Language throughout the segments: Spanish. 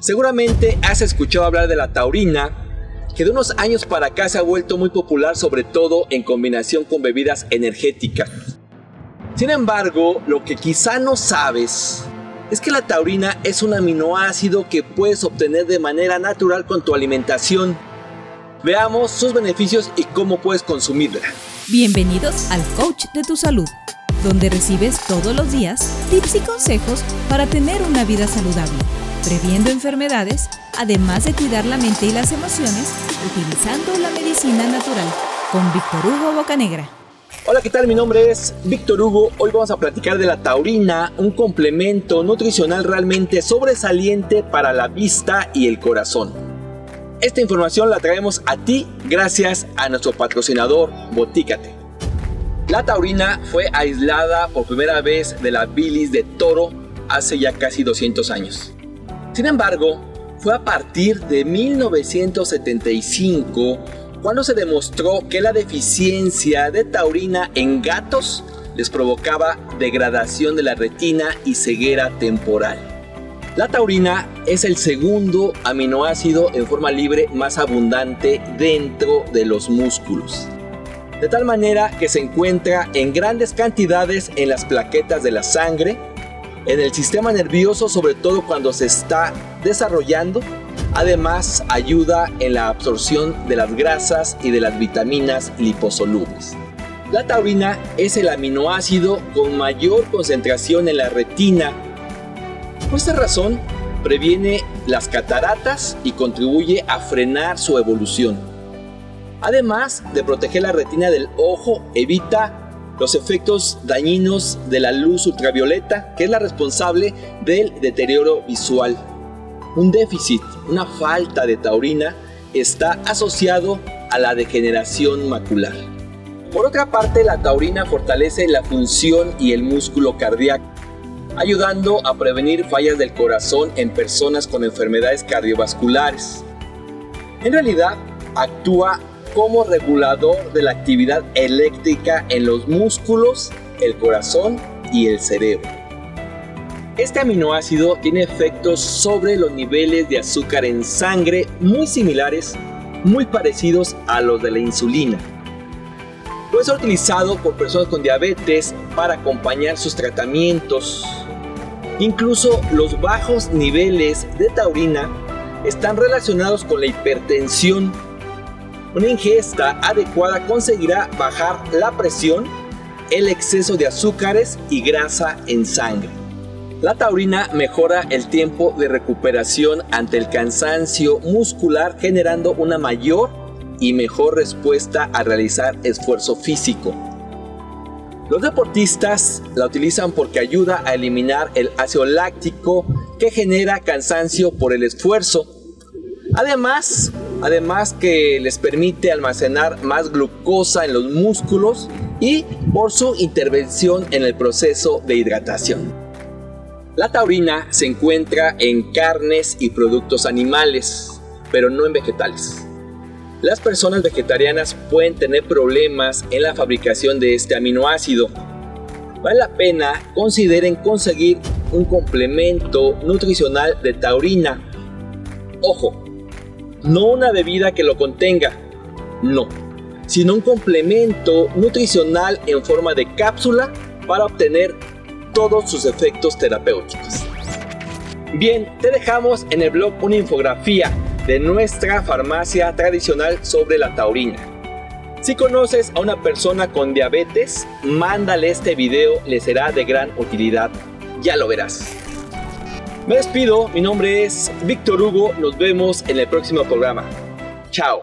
Seguramente has escuchado hablar de la taurina, que de unos años para acá se ha vuelto muy popular sobre todo en combinación con bebidas energéticas. Sin embargo, lo que quizá no sabes es que la taurina es un aminoácido que puedes obtener de manera natural con tu alimentación. Veamos sus beneficios y cómo puedes consumirla. Bienvenidos al Coach de tu Salud, donde recibes todos los días tips y consejos para tener una vida saludable, previendo enfermedades, además de cuidar la mente y las emociones utilizando la medicina natural, con Víctor Hugo Bocanegra. Hola, ¿qué tal? Mi nombre es Víctor Hugo. Hoy vamos a platicar de la taurina, un complemento nutricional realmente sobresaliente para la vista y el corazón. Esta información la traemos a ti gracias a nuestro patrocinador Botícate. La taurina fue aislada por primera vez de la bilis de toro hace ya casi 200 años. Sin embargo, fue a partir de 1975 cuando se demostró que la deficiencia de taurina en gatos les provocaba degradación de la retina y ceguera temporal. La taurina es el segundo aminoácido en forma libre más abundante dentro de los músculos. De tal manera que se encuentra en grandes cantidades en las plaquetas de la sangre, en el sistema nervioso sobre todo cuando se está desarrollando Además, ayuda en la absorción de las grasas y de las vitaminas liposolubles. La taurina es el aminoácido con mayor concentración en la retina. Por esta razón, previene las cataratas y contribuye a frenar su evolución. Además de proteger la retina del ojo, evita los efectos dañinos de la luz ultravioleta, que es la responsable del deterioro visual. Un déficit, una falta de taurina está asociado a la degeneración macular. Por otra parte, la taurina fortalece la función y el músculo cardíaco, ayudando a prevenir fallas del corazón en personas con enfermedades cardiovasculares. En realidad, actúa como regulador de la actividad eléctrica en los músculos, el corazón y el cerebro. Este aminoácido tiene efectos sobre los niveles de azúcar en sangre muy similares, muy parecidos a los de la insulina. Puede ser utilizado por personas con diabetes para acompañar sus tratamientos. Incluso los bajos niveles de taurina están relacionados con la hipertensión. Una ingesta adecuada conseguirá bajar la presión, el exceso de azúcares y grasa en sangre. La taurina mejora el tiempo de recuperación ante el cansancio muscular generando una mayor y mejor respuesta a realizar esfuerzo físico. Los deportistas la utilizan porque ayuda a eliminar el ácido láctico que genera cansancio por el esfuerzo. Además, además que les permite almacenar más glucosa en los músculos y por su intervención en el proceso de hidratación. La taurina se encuentra en carnes y productos animales, pero no en vegetales. Las personas vegetarianas pueden tener problemas en la fabricación de este aminoácido. Vale la pena consideren conseguir un complemento nutricional de taurina. Ojo, no una bebida que lo contenga, no, sino un complemento nutricional en forma de cápsula para obtener todos sus efectos terapéuticos. Bien, te dejamos en el blog una infografía de nuestra farmacia tradicional sobre la taurina. Si conoces a una persona con diabetes, mándale este video, le será de gran utilidad. Ya lo verás. Me despido, mi nombre es Víctor Hugo, nos vemos en el próximo programa. Chao.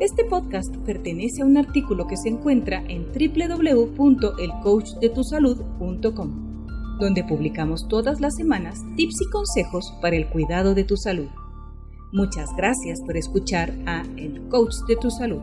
Este podcast pertenece a un artículo que se encuentra en www.elcoachdetusalud.com, donde publicamos todas las semanas tips y consejos para el cuidado de tu salud. Muchas gracias por escuchar a El Coach de tu Salud.